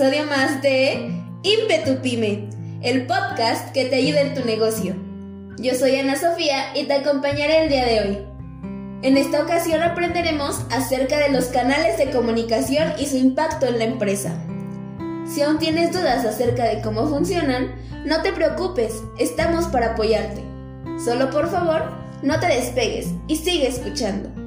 Episodio más de Impetu Pyme, el podcast que te ayuda en tu negocio. Yo soy Ana Sofía y te acompañaré el día de hoy. En esta ocasión aprenderemos acerca de los canales de comunicación y su impacto en la empresa. Si aún tienes dudas acerca de cómo funcionan, no te preocupes, estamos para apoyarte. Solo por favor, no te despegues y sigue escuchando.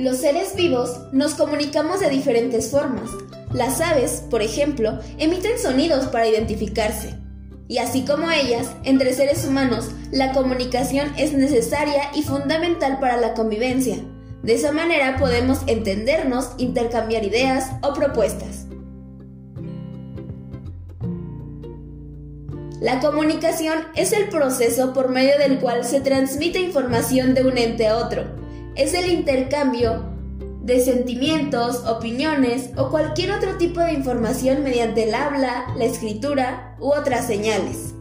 Los seres vivos nos comunicamos de diferentes formas. Las aves, por ejemplo, emiten sonidos para identificarse. Y así como ellas, entre seres humanos, la comunicación es necesaria y fundamental para la convivencia. De esa manera podemos entendernos, intercambiar ideas o propuestas. La comunicación es el proceso por medio del cual se transmite información de un ente a otro es el intercambio de sentimientos, opiniones o cualquier otro tipo de información mediante el habla, la escritura u otras señales.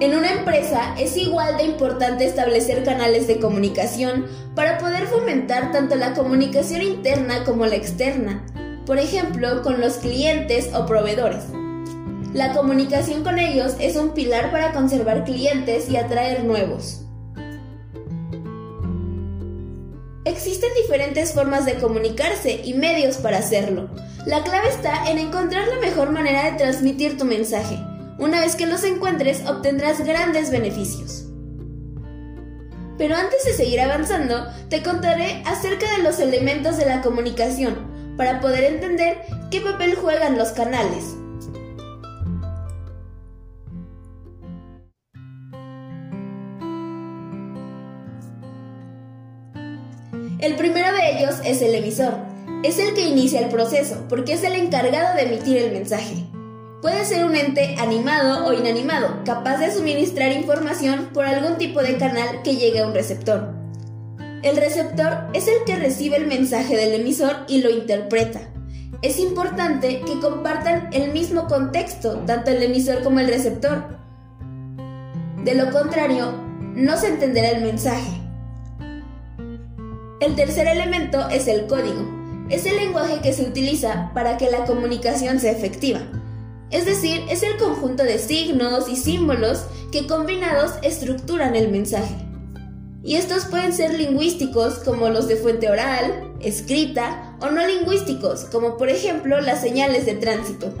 En una empresa es igual de importante establecer canales de comunicación para poder fomentar tanto la comunicación interna como la externa, por ejemplo, con los clientes o proveedores. La comunicación con ellos es un pilar para conservar clientes y atraer nuevos. Existen diferentes formas de comunicarse y medios para hacerlo. La clave está en encontrar la mejor manera de transmitir tu mensaje. Una vez que los encuentres obtendrás grandes beneficios. Pero antes de seguir avanzando, te contaré acerca de los elementos de la comunicación para poder entender qué papel juegan los canales. El primero de ellos es el emisor. Es el que inicia el proceso, porque es el encargado de emitir el mensaje. Puede ser un ente animado o inanimado, capaz de suministrar información por algún tipo de canal que llegue a un receptor. El receptor es el que recibe el mensaje del emisor y lo interpreta. Es importante que compartan el mismo contexto, tanto el emisor como el receptor. De lo contrario, no se entenderá el mensaje. El tercer elemento es el código. Es el lenguaje que se utiliza para que la comunicación sea efectiva. Es decir, es el conjunto de signos y símbolos que combinados estructuran el mensaje. Y estos pueden ser lingüísticos como los de fuente oral, escrita o no lingüísticos como por ejemplo las señales de tránsito.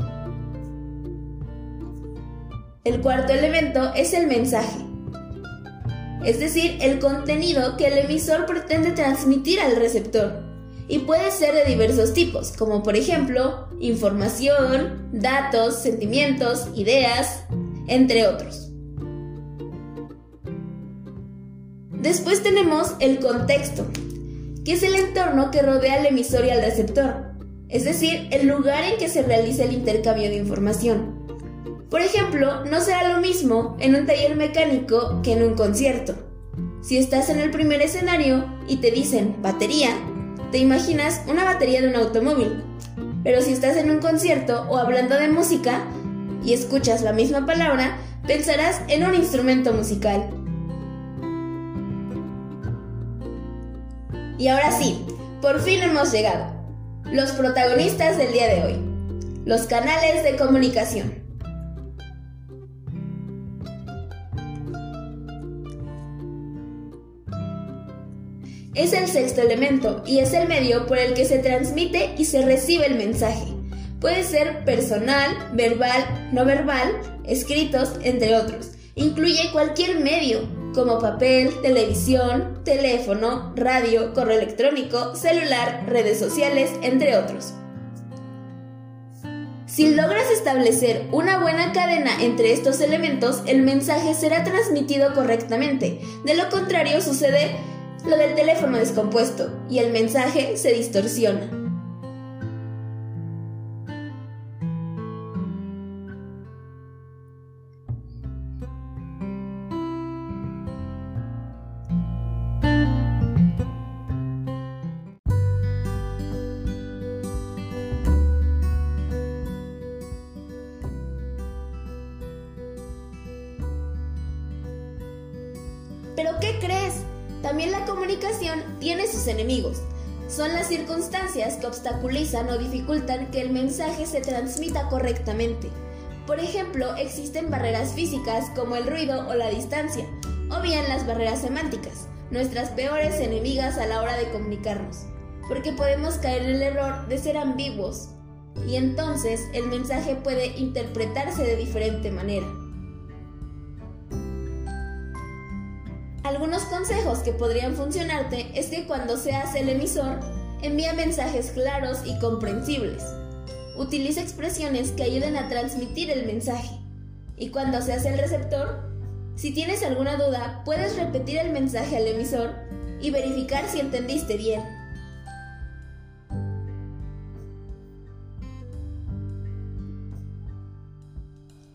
El cuarto elemento es el mensaje es decir, el contenido que el emisor pretende transmitir al receptor. Y puede ser de diversos tipos, como por ejemplo información, datos, sentimientos, ideas, entre otros. Después tenemos el contexto, que es el entorno que rodea al emisor y al receptor, es decir, el lugar en que se realiza el intercambio de información. Por ejemplo, no será lo mismo en un taller mecánico que en un concierto. Si estás en el primer escenario y te dicen batería, te imaginas una batería de un automóvil. Pero si estás en un concierto o hablando de música y escuchas la misma palabra, pensarás en un instrumento musical. Y ahora sí, por fin hemos llegado. Los protagonistas del día de hoy. Los canales de comunicación. Es el sexto elemento y es el medio por el que se transmite y se recibe el mensaje. Puede ser personal, verbal, no verbal, escritos, entre otros. Incluye cualquier medio, como papel, televisión, teléfono, radio, correo electrónico, celular, redes sociales, entre otros. Si logras establecer una buena cadena entre estos elementos, el mensaje será transmitido correctamente. De lo contrario, sucede lo del teléfono descompuesto y el mensaje se distorsiona. También la comunicación tiene sus enemigos. Son las circunstancias que obstaculizan o dificultan que el mensaje se transmita correctamente. Por ejemplo, existen barreras físicas como el ruido o la distancia, o bien las barreras semánticas, nuestras peores enemigas a la hora de comunicarnos, porque podemos caer en el error de ser ambiguos, y entonces el mensaje puede interpretarse de diferente manera. Algunos consejos que podrían funcionarte es que cuando seas el emisor, envía mensajes claros y comprensibles. Utiliza expresiones que ayuden a transmitir el mensaje. Y cuando seas el receptor, si tienes alguna duda, puedes repetir el mensaje al emisor y verificar si entendiste bien.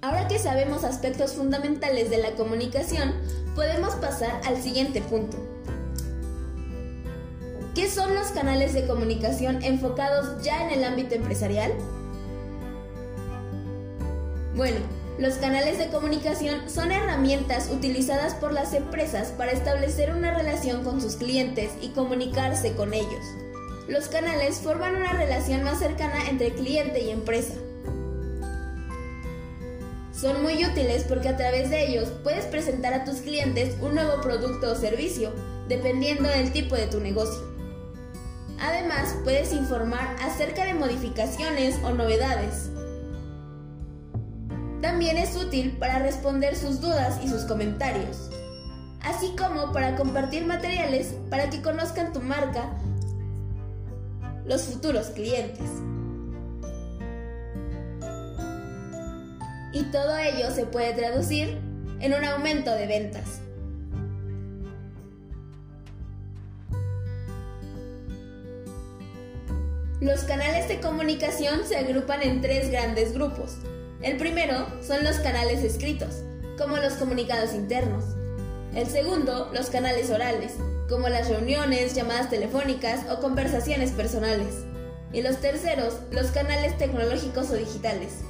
Ahora que sabemos aspectos fundamentales de la comunicación, podemos pasar al siguiente punto. ¿Qué son los canales de comunicación enfocados ya en el ámbito empresarial? Bueno, los canales de comunicación son herramientas utilizadas por las empresas para establecer una relación con sus clientes y comunicarse con ellos. Los canales forman una relación más cercana entre cliente y empresa. Son muy útiles porque a través de ellos puedes presentar a tus clientes un nuevo producto o servicio, dependiendo del tipo de tu negocio. Además, puedes informar acerca de modificaciones o novedades. También es útil para responder sus dudas y sus comentarios, así como para compartir materiales para que conozcan tu marca los futuros clientes. Y todo ello se puede traducir en un aumento de ventas. Los canales de comunicación se agrupan en tres grandes grupos. El primero son los canales escritos, como los comunicados internos. El segundo, los canales orales, como las reuniones, llamadas telefónicas o conversaciones personales. Y los terceros, los canales tecnológicos o digitales,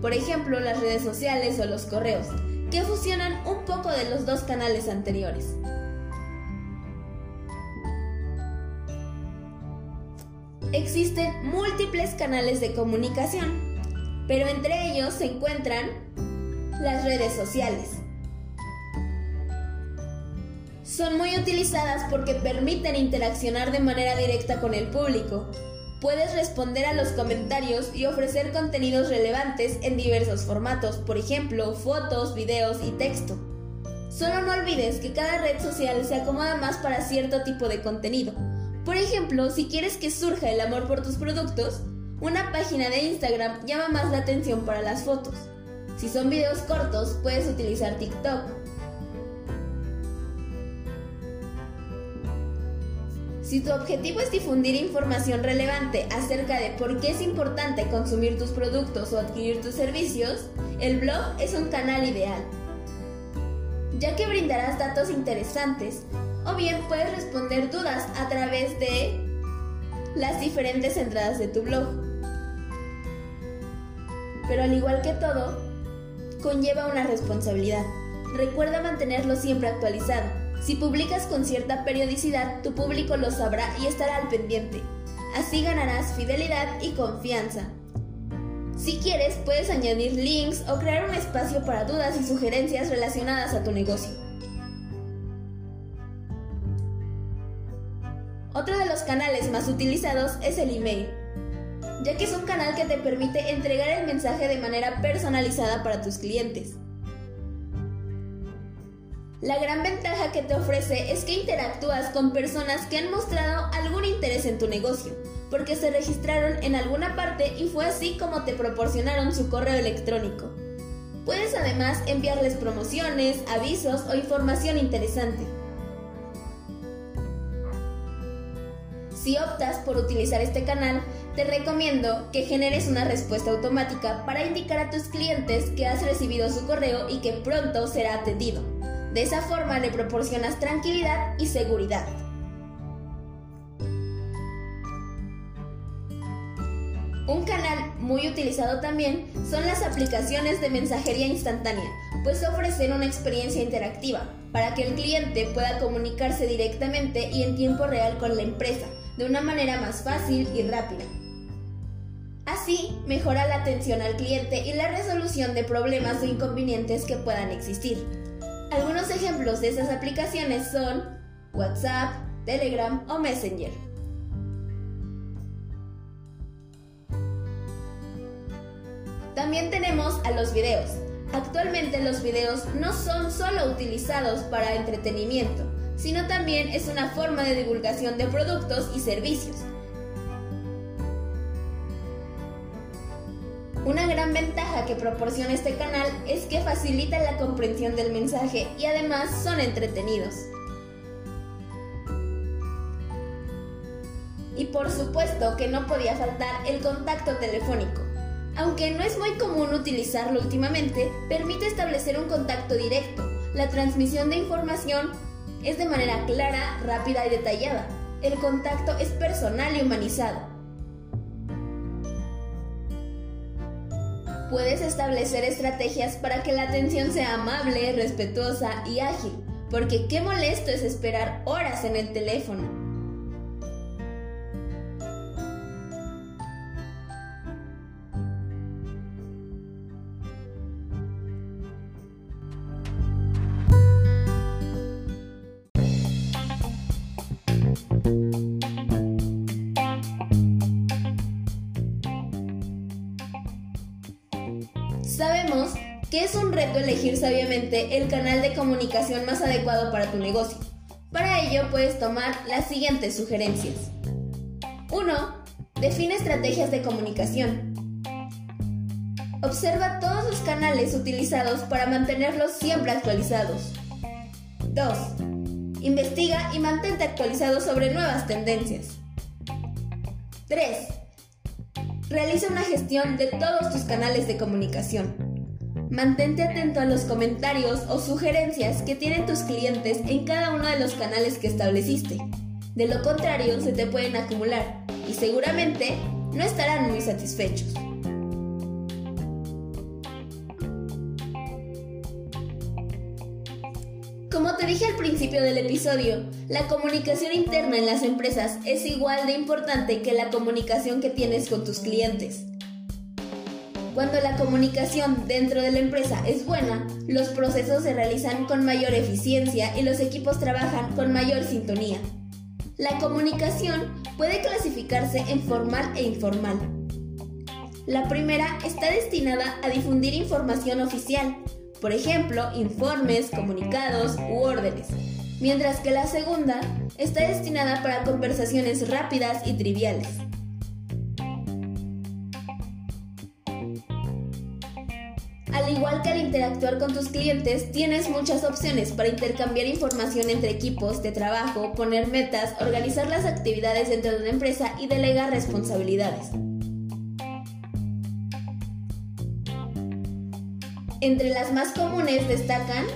por ejemplo las redes sociales o los correos, que fusionan un poco de los dos canales anteriores. Existen múltiples canales de comunicación, pero entre ellos se encuentran las redes sociales. Son muy utilizadas porque permiten interaccionar de manera directa con el público, Puedes responder a los comentarios y ofrecer contenidos relevantes en diversos formatos, por ejemplo, fotos, videos y texto. Solo no olvides que cada red social se acomoda más para cierto tipo de contenido. Por ejemplo, si quieres que surja el amor por tus productos, una página de Instagram llama más la atención para las fotos. Si son videos cortos, puedes utilizar TikTok. Si tu objetivo es difundir información relevante acerca de por qué es importante consumir tus productos o adquirir tus servicios, el blog es un canal ideal, ya que brindarás datos interesantes o bien puedes responder dudas a través de las diferentes entradas de tu blog. Pero al igual que todo, conlleva una responsabilidad. Recuerda mantenerlo siempre actualizado si publicas con cierta periodicidad, tu público lo sabrá y estará al pendiente. Así ganarás fidelidad y confianza. Si quieres, puedes añadir links o crear un espacio para dudas y sugerencias relacionadas a tu negocio. Otro de los canales más utilizados es el email, ya que es un canal que te permite entregar el mensaje de manera personalizada para tus clientes. La gran ventaja que te ofrece es que interactúas con personas que han mostrado algún interés en tu negocio, porque se registraron en alguna parte y fue así como te proporcionaron su correo electrónico. Puedes además enviarles promociones, avisos o información interesante. Si optas por utilizar este canal, te recomiendo que generes una respuesta automática para indicar a tus clientes que has recibido su correo y que pronto será atendido. De esa forma le proporcionas tranquilidad y seguridad. Un canal muy utilizado también son las aplicaciones de mensajería instantánea, pues ofrecen una experiencia interactiva para que el cliente pueda comunicarse directamente y en tiempo real con la empresa, de una manera más fácil y rápida. Así, mejora la atención al cliente y la resolución de problemas o inconvenientes que puedan existir. Algunos ejemplos de esas aplicaciones son WhatsApp, Telegram o Messenger. También tenemos a los videos. Actualmente los videos no son solo utilizados para entretenimiento, sino también es una forma de divulgación de productos y servicios. Una gran ventaja que proporciona este canal es que facilita la comprensión del mensaje y además son entretenidos. Y por supuesto que no podía faltar el contacto telefónico. Aunque no es muy común utilizarlo últimamente, permite establecer un contacto directo. La transmisión de información es de manera clara, rápida y detallada. El contacto es personal y humanizado. Puedes establecer estrategias para que la atención sea amable, respetuosa y ágil, porque qué molesto es esperar horas en el teléfono. Elegir sabiamente el canal de comunicación más adecuado para tu negocio. Para ello puedes tomar las siguientes sugerencias. 1. Define estrategias de comunicación. Observa todos los canales utilizados para mantenerlos siempre actualizados. 2. Investiga y mantente actualizado sobre nuevas tendencias. 3. Realiza una gestión de todos tus canales de comunicación. Mantente atento a los comentarios o sugerencias que tienen tus clientes en cada uno de los canales que estableciste. De lo contrario, se te pueden acumular y seguramente no estarán muy satisfechos. Como te dije al principio del episodio, la comunicación interna en las empresas es igual de importante que la comunicación que tienes con tus clientes. Cuando la comunicación dentro de la empresa es buena, los procesos se realizan con mayor eficiencia y los equipos trabajan con mayor sintonía. La comunicación puede clasificarse en formal e informal. La primera está destinada a difundir información oficial, por ejemplo, informes, comunicados u órdenes, mientras que la segunda está destinada para conversaciones rápidas y triviales. Al igual que al interactuar con tus clientes, tienes muchas opciones para intercambiar información entre equipos de trabajo, poner metas, organizar las actividades dentro de una empresa y delegar responsabilidades. Entre las más comunes destacan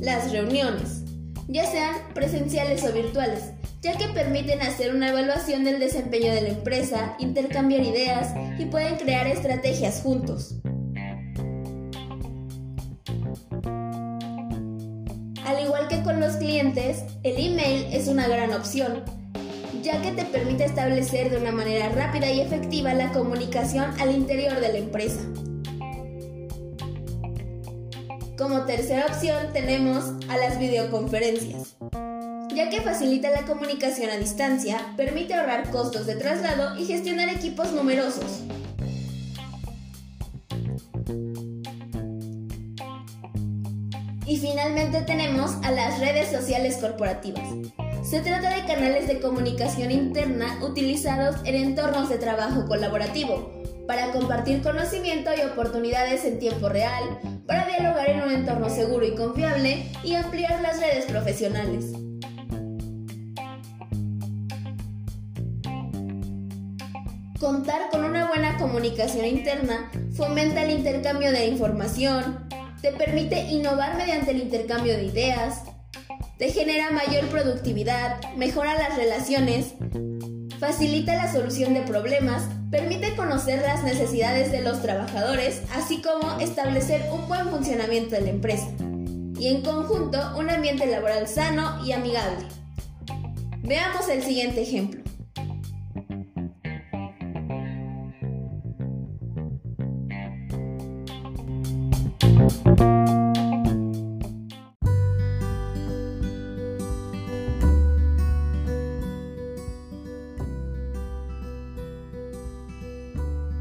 las reuniones, ya sean presenciales o virtuales, ya que permiten hacer una evaluación del desempeño de la empresa, intercambiar ideas y pueden crear estrategias juntos. Con los clientes, el email es una gran opción, ya que te permite establecer de una manera rápida y efectiva la comunicación al interior de la empresa. Como tercera opción tenemos a las videoconferencias, ya que facilita la comunicación a distancia, permite ahorrar costos de traslado y gestionar equipos numerosos. Y finalmente tenemos a las redes sociales corporativas. Se trata de canales de comunicación interna utilizados en entornos de trabajo colaborativo, para compartir conocimiento y oportunidades en tiempo real, para dialogar en un entorno seguro y confiable y ampliar las redes profesionales. Contar con una buena comunicación interna fomenta el intercambio de información, te permite innovar mediante el intercambio de ideas, te genera mayor productividad, mejora las relaciones, facilita la solución de problemas, permite conocer las necesidades de los trabajadores, así como establecer un buen funcionamiento de la empresa, y en conjunto un ambiente laboral sano y amigable. Veamos el siguiente ejemplo.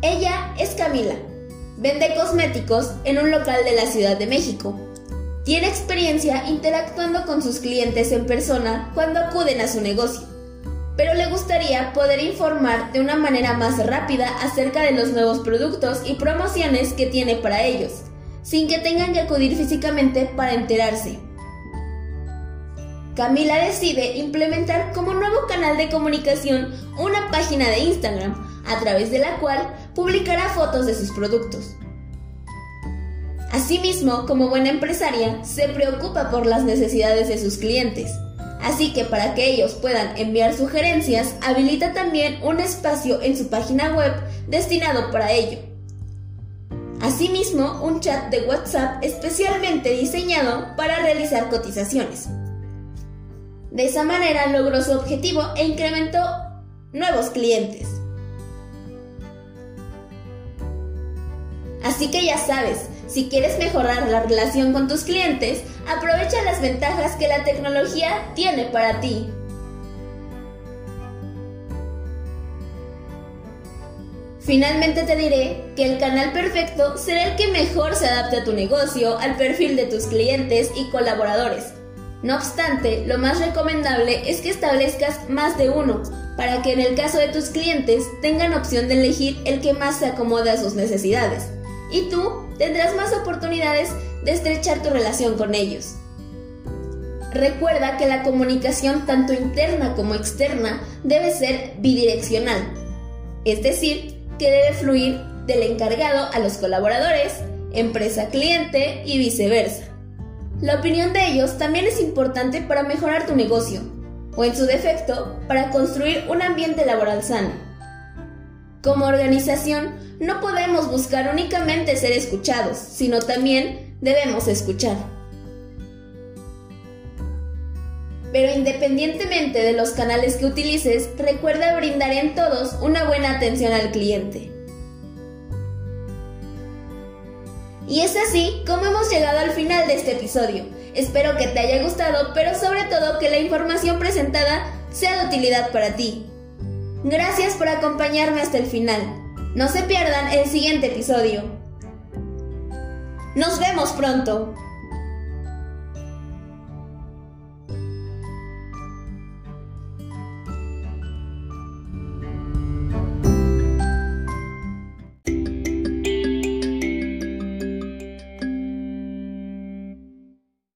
Ella es Camila. Vende cosméticos en un local de la Ciudad de México. Tiene experiencia interactuando con sus clientes en persona cuando acuden a su negocio, pero le gustaría poder informar de una manera más rápida acerca de los nuevos productos y promociones que tiene para ellos, sin que tengan que acudir físicamente para enterarse. Camila decide implementar como nuevo canal de comunicación una página de Instagram a través de la cual publicará fotos de sus productos. Asimismo, como buena empresaria, se preocupa por las necesidades de sus clientes. Así que para que ellos puedan enviar sugerencias, habilita también un espacio en su página web destinado para ello. Asimismo, un chat de WhatsApp especialmente diseñado para realizar cotizaciones. De esa manera logró su objetivo e incrementó nuevos clientes. Así que ya sabes, si quieres mejorar la relación con tus clientes, aprovecha las ventajas que la tecnología tiene para ti. Finalmente te diré que el canal perfecto será el que mejor se adapte a tu negocio, al perfil de tus clientes y colaboradores. No obstante, lo más recomendable es que establezcas más de uno, para que en el caso de tus clientes tengan opción de elegir el que más se acomode a sus necesidades y tú tendrás más oportunidades de estrechar tu relación con ellos. Recuerda que la comunicación tanto interna como externa debe ser bidireccional, es decir, que debe fluir del encargado a los colaboradores, empresa-cliente y viceversa. La opinión de ellos también es importante para mejorar tu negocio, o en su defecto, para construir un ambiente laboral sano. Como organización, no podemos buscar únicamente ser escuchados, sino también debemos escuchar. Pero independientemente de los canales que utilices, recuerda brindar en todos una buena atención al cliente. Y es así como hemos llegado al final de este episodio. Espero que te haya gustado, pero sobre todo que la información presentada sea de utilidad para ti. Gracias por acompañarme hasta el final. No se pierdan el siguiente episodio. Nos vemos pronto.